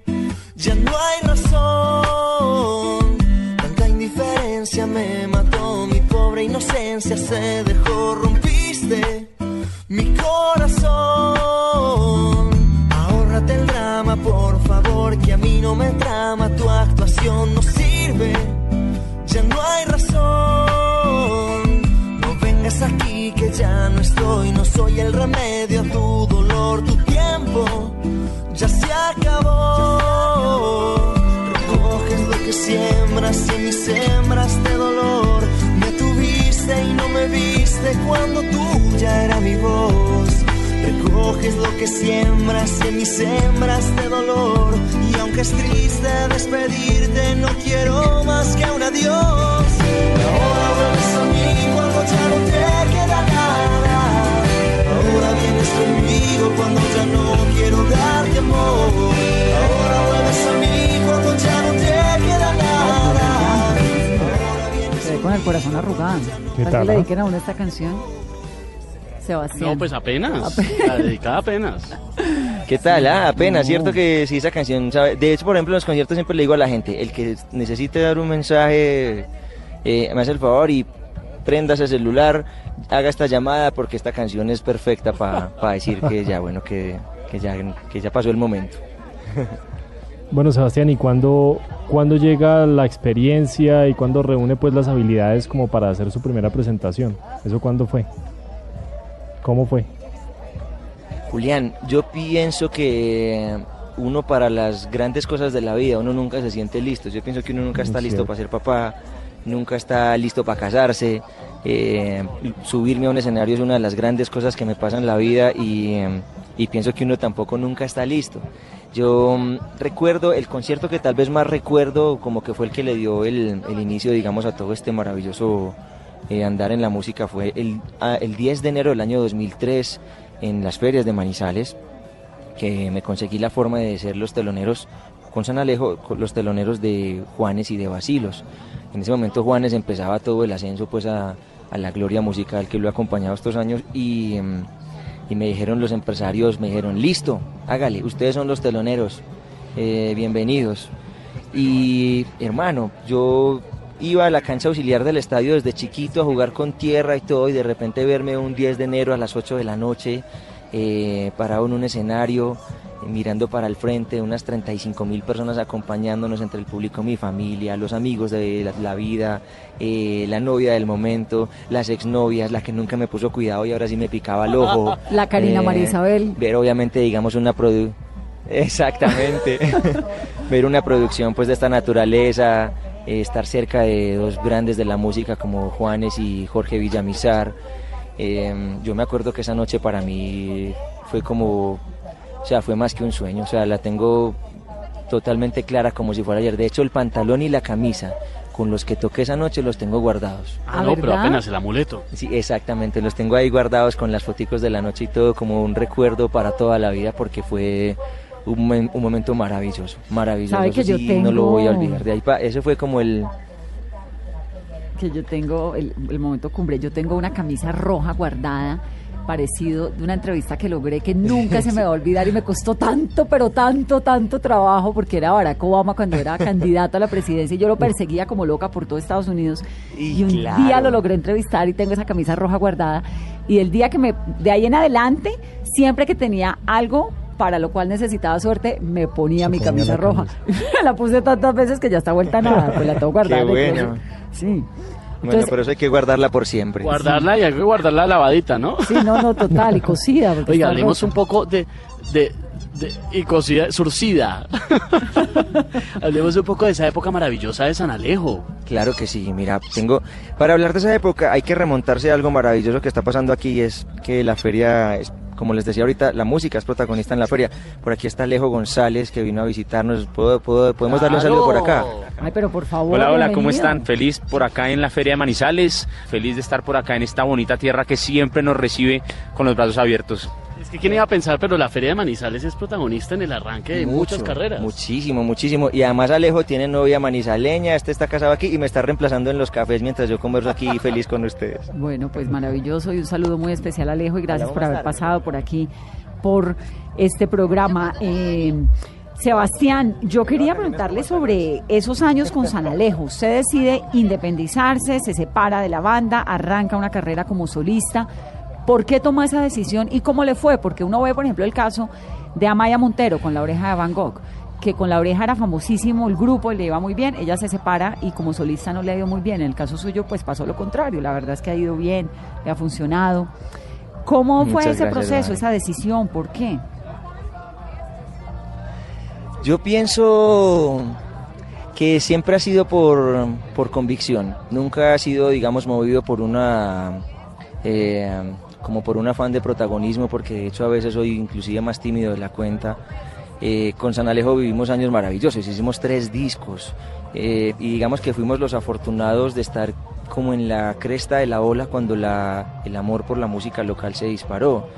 ya no hay razón. Tanta indiferencia me mató, mi pobre inocencia se dejó, rompiste mi corazón. Ahórrate el drama, por favor, que a mí no me trama, tu actuación no sirve, ya no hay razón. No vengas aquí que ya no estoy, no soy el remedio a tu dolor, tu tiempo ya se acabó. Recoges lo que siembras y mis sembras de dolor. Y no me viste cuando tuya era mi voz. Recoges lo que siembras y en mis sembras de dolor. Y aunque es triste despedirte, no quiero más que un adiós. Ahora vuelves a mí cuando ya no te queda nada. Ahora vienes conmigo cuando ya no el corazón arrugado. ¿Qué ¿Para tal, que le dediquen a uno esta canción? Sebastián. No, pues apenas. La dedicada apenas. ¿Qué tal? Ah, apenas, No. cierto que sí, esa canción, ¿sabe? De hecho, por ejemplo, en los conciertos siempre le digo a la gente, el que necesite dar un mensaje, eh, me hace el favor y prenda ese celular, haga esta llamada porque esta canción es perfecta para decir que ya, bueno, que, que ya, que ya pasó el momento. Bueno, Sebastián, ¿y cuándo, cuándo llega la experiencia y cuándo reúne pues las habilidades como para hacer su primera presentación? ¿Eso cuándo fue? ¿Cómo fue? Julián, yo pienso que uno para las grandes cosas de la vida, uno nunca se siente listo. Yo pienso que uno nunca Muy está listo para ser papá, nunca está listo para casarse. Eh, subirme a un escenario es una de las grandes cosas que me pasan en la vida y, y pienso que uno tampoco nunca está listo. Yo mm, recuerdo el concierto que tal vez más recuerdo como que fue el que le dio el, el inicio, digamos, a todo este maravilloso eh, andar en la música fue el, ah, el 10 de enero del año 2003 en las ferias de Manizales, que me conseguí la forma de ser los teloneros con San Alejo, los teloneros de Juanes y de Basilos. En ese momento Juanes empezaba todo el ascenso pues a, a la gloria musical que lo ha acompañado estos años y, em, y me dijeron los empresarios, me dijeron, listo, hágale, ustedes son los teloneros, eh, bienvenidos. Y hermano, yo iba a la cancha auxiliar del estadio desde chiquito a jugar con tierra y todo y de repente verme un 10 de enero a las 8 de la noche eh, parado en un escenario mirando para el frente, unas 35 mil personas acompañándonos entre el público, mi familia, los amigos de la, la vida, eh, la novia del momento, las exnovias, la que nunca me puso cuidado y ahora sí me picaba el ojo. La Karina Eh, María Isabel. Ver obviamente, digamos, una produ... Exactamente. ver una producción pues de esta naturaleza, eh, estar cerca de dos grandes de la música como Juanes y Jorge Villamizar. Eh, yo me acuerdo que esa noche para mí fue como, o sea, fue más que un sueño, o sea, la tengo totalmente clara como si fuera ayer. De hecho, el pantalón y la camisa con los que toqué esa noche los tengo guardados. Ah, no, pero ¿verdad? apenas el amuleto. Sí, exactamente, los tengo ahí guardados con las foticos de la noche y todo como un recuerdo para toda la vida porque fue un, un momento maravilloso, maravilloso. ¿Sabe que yo sí, no lo tengo- voy a olvidar. De ahí pa- eso fue como el... que yo tengo, el, el momento cumbre, yo tengo una camisa roja guardada, parecido de una entrevista que logré que nunca se me va a olvidar y me costó tanto, pero tanto, tanto trabajo, porque era Barack Obama cuando era candidato a la presidencia y yo lo perseguía como loca por todo Estados Unidos. Y Y, un claro. día lo logré entrevistar y tengo esa camisa roja guardada. Y el día que me, de ahí en adelante, siempre que tenía algo para lo cual necesitaba suerte, me ponía Se mi ponía camisa roja. la puse tantas veces que ya está vuelta nada, pues la tengo guardada. Qué bueno. Sí. Bueno, pero eso hay que guardarla por siempre. Guardarla y hay que guardarla lavadita, ¿no? Sí, no, no, total, y cocida. Oiga, hablemos un poco de, de, y cocida, surcida. hablemos un poco de esa época maravillosa de San Alejo. Claro que sí, mira, tengo, para hablar de esa época hay que remontarse a algo maravilloso que está pasando aquí, es que la feria como les decía ahorita, la música es protagonista en la feria. Por aquí está Alejo González que vino a visitarnos. podemos darle un saludo por acá? Ay, pero por favor. Hola, hola, ¿cómo están? Feliz por acá en la Feria de Manizales. Feliz de estar por acá en esta bonita tierra que siempre nos recibe con los brazos abiertos. Que quién iba a pensar, pero la Feria de Manizales es protagonista en el arranque de muchas carreras. Muchísimo, muchísimo. Y además Alejo tiene novia manizaleña, este está casado aquí y me está reemplazando en los cafés mientras yo converso aquí feliz con ustedes. Bueno, pues maravilloso y un saludo muy especial a Alejo y gracias por haber pasado por aquí, por este programa. Eh, Sebastián, yo quería preguntarle sobre esos años con San Alejo. Usted decide independizarse, se separa de la banda, arranca una carrera como solista. ¿Por qué tomó esa decisión y cómo le fue? Porque uno ve, por ejemplo, el caso de Amaya Montero con la oreja de Van Gogh, que con la oreja era famosísimo, el grupo le iba muy bien, ella se separa y como solista no le ha ido muy bien. En el caso suyo, pues pasó lo contrario, la verdad es que ha ido bien, le ha funcionado. ¿Cómo fue ese proceso, esa decisión? ¿Por qué? Yo pienso que siempre ha sido por, por convicción, nunca ha sido, digamos, movido por una... Eh, como por un afán de protagonismo, porque de hecho a veces soy inclusive más tímido de la cuenta. Eh, con San Alejo vivimos años maravillosos, hicimos tres discos eh, y digamos que fuimos los afortunados de estar como en la cresta de la ola cuando la, el amor por la música local se disparó.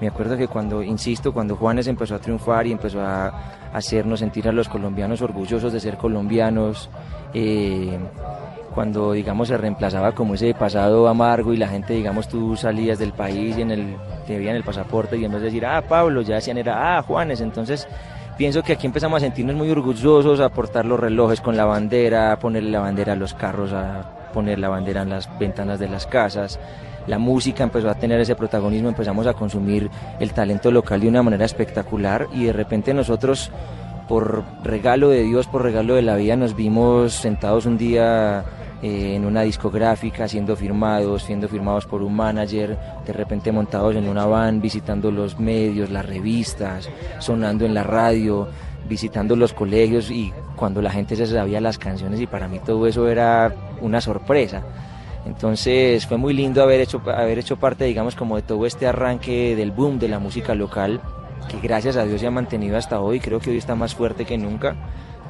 Me acuerdo que cuando, insisto, cuando Juanes empezó a triunfar y empezó a, hacernos sentir a los colombianos orgullosos de ser colombianos, eh, cuando digamos se reemplazaba como ese pasado amargo y la gente digamos tú salías del país y en el te veían el pasaporte y en vez de decir ah Pablo ya decían era ah Juanes entonces pienso que aquí empezamos a sentirnos muy orgullosos a portar los relojes con la bandera a ponerle la bandera a los carros a poner la bandera en las ventanas de las casas. La música empezó a tener ese protagonismo empezamos a consumir el talento local de una manera espectacular y de repente nosotros por regalo de Dios, por regalo de la vida, nos vimos sentados un día eh, en una discográfica, siendo firmados, siendo firmados por un manager, de repente montados en una van, visitando los medios, las revistas, sonando en la radio, visitando los colegios y cuando la gente se sabía las canciones y para mí todo eso era una sorpresa. Entonces fue muy lindo haber hecho, haber hecho parte, digamos, como de todo este arranque del boom de la música local, que gracias a Dios se ha mantenido hasta hoy, creo que hoy está más fuerte que nunca,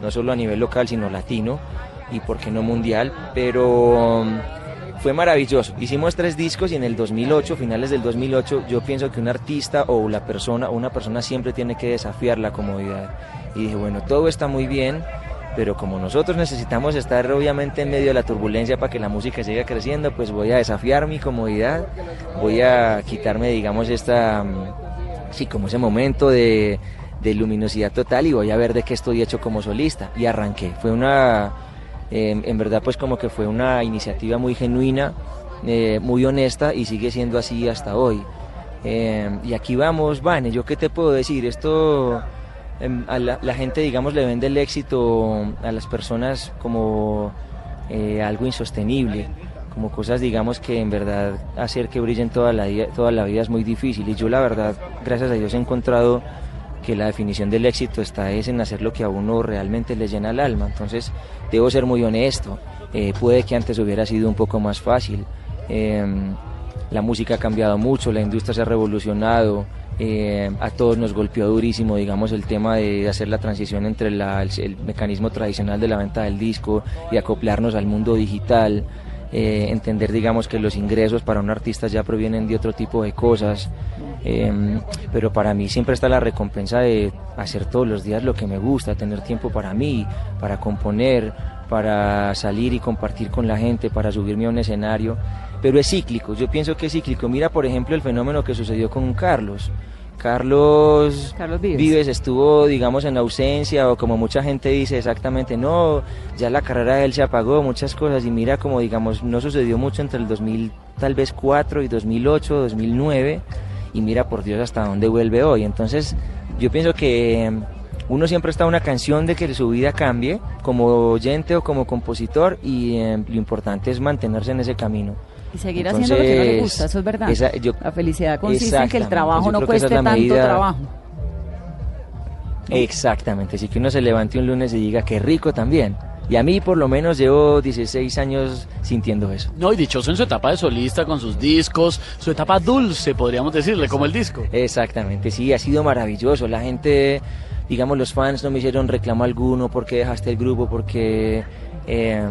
no solo a nivel local, sino latino y por qué no mundial, pero um, fue maravilloso. Hicimos tres discos y en el 2008, finales del 2008, yo pienso que un artista o la persona una persona siempre tiene que desafiar la comodidad. Y dije, bueno, todo está muy bien, pero como nosotros necesitamos estar obviamente en medio de la turbulencia para que la música siga creciendo, pues voy a desafiar mi comodidad, voy a quitarme, digamos, esta, um, sí, como ese momento de, de luminosidad total y voy a ver de qué estoy hecho como solista. Y arranqué. Fue una Em, en verdad pues como que fue una iniciativa muy genuina, eh, muy honesta y sigue siendo así hasta hoy. Em, y aquí vamos, Vane, yo qué te puedo decir, esto em, a la, gente digamos le vende el éxito a las personas como eh, algo insostenible como cosas digamos que en verdad hacer que brillen toda la, toda la vida es muy difícil y yo la verdad gracias a Dios he encontrado que la definición del éxito está es en hacer lo que a uno realmente le llena el alma. Entonces, debo ser muy honesto. Eh, puede que antes hubiera sido un poco más fácil. Em, la música ha cambiado mucho, la industria se ha revolucionado. Eh, a todos nos golpeó durísimo, digamos, el tema de hacer la transición entre el, el, mecanismo tradicional de la venta del disco y acoplarnos al mundo digital. Eh, entender, digamos, que los ingresos para un artista ya provienen de otro tipo de cosas. Em, pero para mí siempre está la recompensa de hacer todos los días lo que me gusta, tener tiempo para mí, para componer, para salir y compartir con la gente, para subirme a un escenario. Pero es cíclico, yo pienso que es cíclico. Mira, por ejemplo, el fenómeno que sucedió con Carlos. Carlos, Vives. estuvo, digamos, en ausencia o como mucha gente dice exactamente, no, ya la carrera de él se apagó, muchas cosas y mira como, digamos, no sucedió mucho entre el 2000, tal vez 4 y 2008, 2009 y mira por Dios hasta dónde vuelve hoy. Entonces, yo pienso que uno siempre está a una canción de que su vida cambie como oyente o como compositor y eh, lo importante es mantenerse en ese camino. Y seguir haciendo lo que no le gusta, eso es verdad. la felicidad consiste en que el trabajo no cueste tanto trabajo. Exactamente, así que uno se levante un lunes y diga que rico también. Y a mí por lo menos llevo 16 años sintiendo eso. No, y dichoso en su etapa de solista con sus discos, su etapa dulce, podríamos decirle, como el disco. Exactamente, sí, ha sido maravilloso. La gente, digamos, los fans no me hicieron reclamo alguno porque dejaste el grupo, porque... Eh,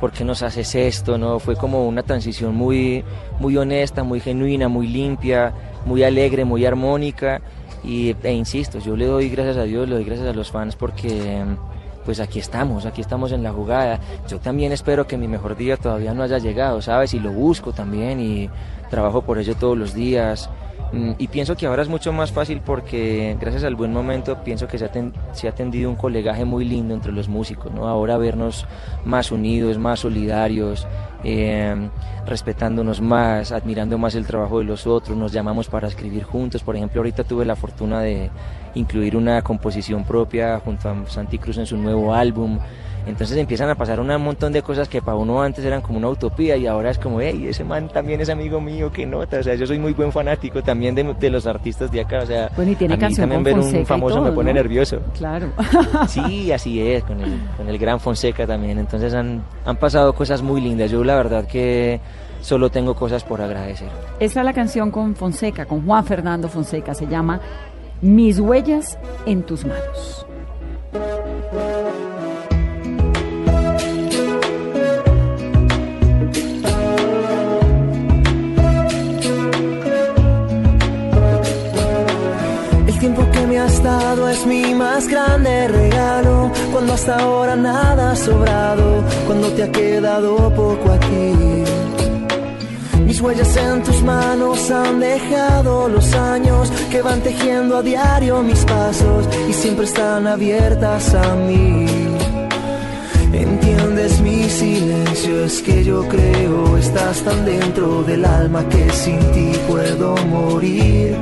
¿por qué nos haces esto? ¿no? Fue como una transición muy, muy honesta, muy genuina, muy limpia, muy alegre, muy armónica. Y, e insisto, yo le doy gracias a Dios, le doy gracias a los fans porque pues aquí estamos, aquí estamos en la jugada. Yo también espero que mi mejor día todavía no haya llegado, ¿sabes? Y lo busco también y trabajo por ello todos los días. Mm, y pienso que ahora es mucho más fácil porque gracias al buen momento pienso que se ha, se ha tendido un colegaje muy lindo entre los músicos, ¿no? Ahora vernos más unidos, más solidarios, eh, respetándonos más, admirando más el trabajo de los otros, nos llamamos para escribir juntos. Por ejemplo, ahorita tuve la fortuna de incluir una composición propia junto a Santi Cruz en su nuevo álbum. Entonces empiezan a pasar un montón de cosas que para uno antes eran como una utopía y ahora es como, hey, ese man también es amigo mío, qué nota. O sea, yo soy muy buen fanático también de, los artistas de acá. O sea, bueno, y tiene a mí también ver un famoso me pone nervioso. Claro. sí, así es, con el, con el gran Fonseca también. Entonces han, han pasado cosas muy lindas. Yo la verdad que solo tengo cosas por agradecer. Esta es la canción con Fonseca, con Juan Fernando Fonseca, se llama Mis huellas en tus manos. Es mi más grande regalo. Cuando hasta ahora nada ha sobrado, cuando te ha quedado poco aquí. Mis huellas en tus manos han dejado los años que van tejiendo a diario mis pasos y siempre están abiertas a mí. Entiendes mi silencio, es que yo creo estás tan dentro del alma que sin ti puedo morir.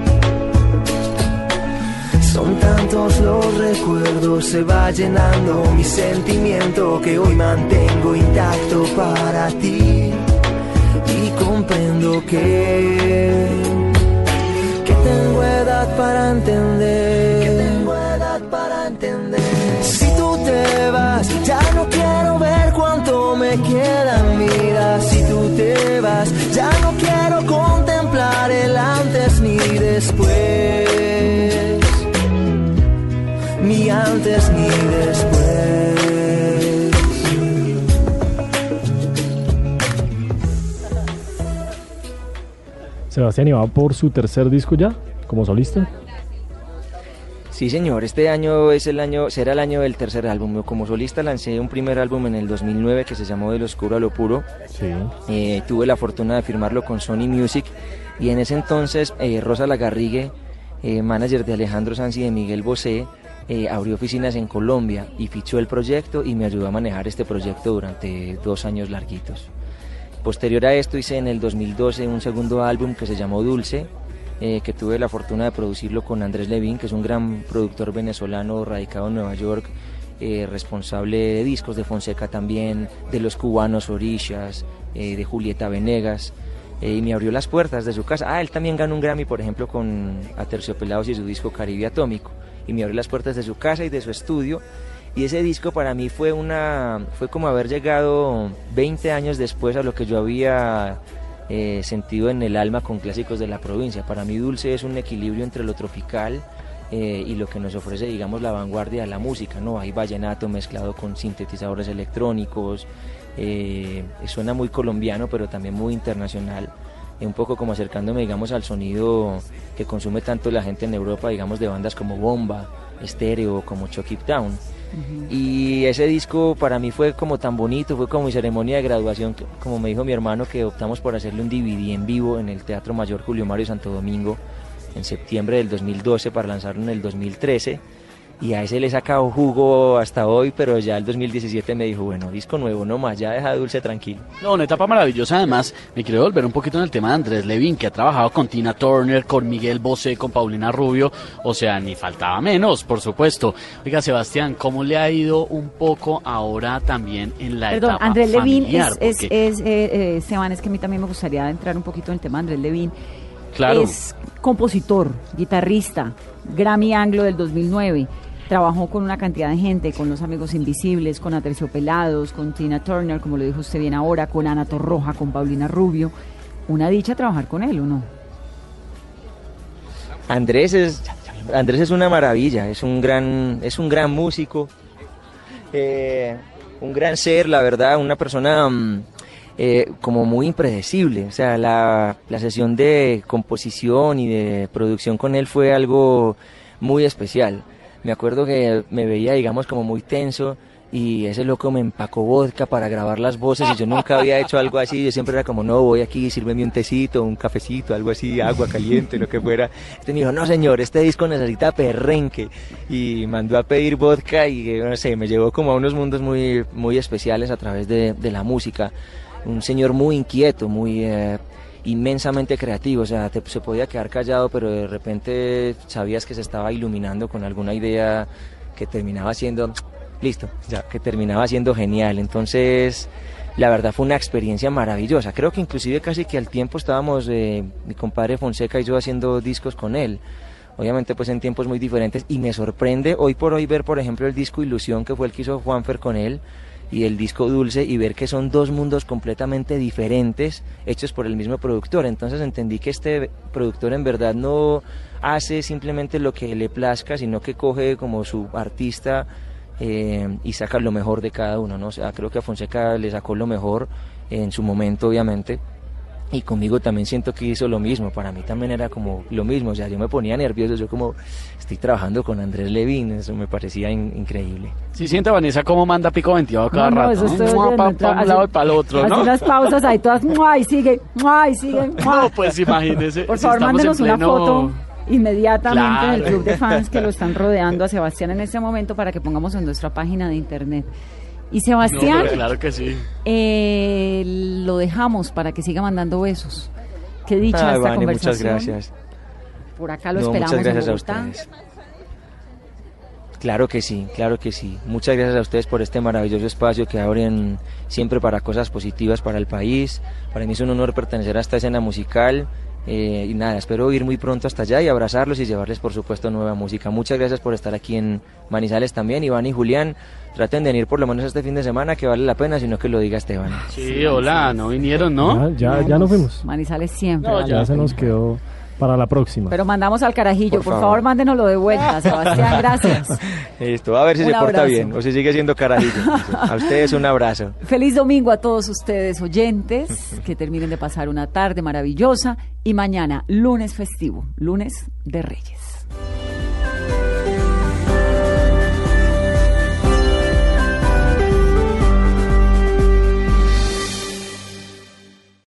Son tantos los recuerdos, se va llenando mi sentimiento que hoy mantengo intacto para ti. Y comprendo que, que tengo edad para entender. Que tengo edad para entender. Si tú te vas, ya no quiero ver cuánto me queda en vida. Si tú te vas, ya no quiero contemplar el antes ni después antes ni después. Sebastián, ¿y va por su tercer disco ya como solista? Sí, señor. Este año es el año, será el año del tercer álbum. Como solista lancé un primer álbum en el 2009 que se llamó De lo oscuro a lo puro. Sí. Eh, tuve la fortuna de firmarlo con Sony Music y en ese entonces eh, Rosa Lagarrigue, eh, manager de Alejandro Sanz y de Miguel Bosé, eh, abrió oficinas en Colombia y fichó el proyecto y me ayudó a manejar este proyecto durante dos años larguitos. Posterior a esto hice en el 2012 un segundo álbum que se llamó Dulce, eh, que tuve la fortuna de producirlo con Andrés Levín, que es un gran productor venezolano radicado en Nueva York, eh, responsable de discos de Fonseca también, de los cubanos Orishas, de Julieta Venegas. y me abrió las puertas de su casa. Ah, él también ganó un Grammy, por ejemplo, con Aterciopelados y su disco Caribe Atómico y me abrió las puertas de su casa y de su estudio. Y ese disco para mí fue una fue como haber llegado 20 años después a lo que yo había eh, sentido en el alma con clásicos de la provincia. Para mí Dulce es un equilibrio entre lo tropical eh, y lo que nos ofrece, digamos, la vanguardia de la música. ¿no? Hay vallenato mezclado con sintetizadores electrónicos. Eh, suena muy colombiano, pero también muy internacional un poco como acercándome, digamos, al sonido que consume tanto la gente en Europa, digamos, de bandas como Bomba, Estéreo, como Chucky Town. Y ese disco para mí fue como tan bonito, fue como mi ceremonia de graduación, como me dijo mi hermano, que optamos por hacerle un DVD en vivo en el Teatro Mayor Julio Mario Santo Domingo en septiembre del 2012 para lanzarlo en el 2013. Y a ese le he sacado jugo hasta hoy, pero ya el 2017 me dijo, bueno, disco nuevo, no más, ya deja Dulce tranquilo. No, una etapa maravillosa además. Me quiero volver un poquito en el tema de Andrés Levin, que ha trabajado con Tina Turner, con Miguel Bosé, con Paulina Rubio, o sea, ni faltaba menos, por supuesto. Oiga, Sebastián, ¿cómo le ha ido un poco ahora también en la Perdón, etapa Andrés Levin familiar? es, es, Porque- es, eh, eh, Esteban, es que a mí también me gustaría entrar un poquito en el tema de Andrés Levin. Claro. Es compositor, guitarrista, Grammy Anglo del 2009. Trabajó con una cantidad de gente, con Los Amigos Invisibles, con Aterciopelados, con Tina Turner, como lo dijo usted bien ahora, con Ana Torroja, con Paulina Rubio. Una dicha trabajar con él, ¿o no? Andrés es Andrés es una maravilla, es un gran es un gran músico, eh, un gran ser, la verdad, una persona mm, eh, como muy impredecible. O sea, la, la sesión de composición y de producción con él fue algo muy especial. Me acuerdo que me veía, digamos, como muy tenso y ese loco me empacó vodka para grabar las voces y yo nunca había hecho algo así. Yo siempre era como, no, voy aquí, sírveme un tecito, un cafecito, algo así, agua caliente, lo que fuera. Este me dijo, no señor, este disco necesita perrenque. Y mandó a pedir vodka y, eh, no sé, me llevó como a unos mundos muy, muy especiales a través de, de la música. Un señor muy inquieto, muy... eh, inmensamente creativo, o sea, te- se podía quedar callado, pero de repente sabías que se estaba iluminando con alguna idea que terminaba siendo, listo, ya, que terminaba siendo genial. Entonces, la verdad fue una experiencia maravillosa. Creo que inclusive casi que al tiempo estábamos, eh, mi compadre Fonseca y yo haciendo discos con él. Obviamente pues en tiempos muy diferentes y me sorprende hoy por hoy ver por ejemplo el disco Ilusión que fue el que hizo Juanfer con él y el disco Dulce y ver que son dos mundos completamente diferentes hechos por el mismo productor. Entonces entendí que este productor en verdad no hace simplemente lo que le plazca, sino que coge como su artista eh, y saca lo mejor de cada uno. ¿no? O sea, creo que a Fonseca le sacó lo mejor en su momento, obviamente. Y conmigo también siento que hizo lo mismo. Para mí también era como lo mismo. O sea, yo me ponía nervioso. Yo como estoy trabajando con Andrés Levin. Eso me parecía in- increíble. Sí, siente Vanessa cómo manda pico venteado cada No, no, rato. eso oyendo, pa- un lado y para el otro, ¿no? unas pausas ahí todas, ¡mua! y sigue, ¡mua! y sigue, ¡mua! No, pues imagínese. Por si favor, estamos mándenos en una pleno- foto inmediatamente en el Claro. club de fans que lo están rodeando a Sebastián en este momento para que pongamos en nuestra página de internet. Y Sebastián, claro que sí. eh, lo dejamos para que siga mandando besos. Qué dicha Ay, esta Vane, muchas conversación. gracias. Por acá lo No, esperamos muchas gracias en a ustedes. Claro que sí, claro que sí. Muchas gracias a ustedes por este maravilloso espacio que abren siempre para cosas positivas para el país. Para mí es un honor pertenecer a esta escena musical. eh, y nada, espero ir muy pronto hasta allá y abrazarlos y llevarles, por supuesto, nueva música. Muchas gracias por estar aquí en Manizales también. Iván y Julián, traten de venir por lo menos este fin de semana, que vale la pena, sino que lo diga Esteban. Sí, hola, no vinieron, ¿no? Ya, ya, ya nos fuimos. Manizales siempre. No, Ya se nos quedó para la próxima. Pero mandamos al carajillo, por, Por favor, favor. mándenoslo de vuelta, Sebastián, gracias. Listo, a ver si Un se porta abrazo. bien o si sigue siendo carajillo. A ustedes un abrazo. Feliz domingo a todos ustedes oyentes, que terminen de pasar una tarde maravillosa y mañana lunes festivo, lunes de Reyes.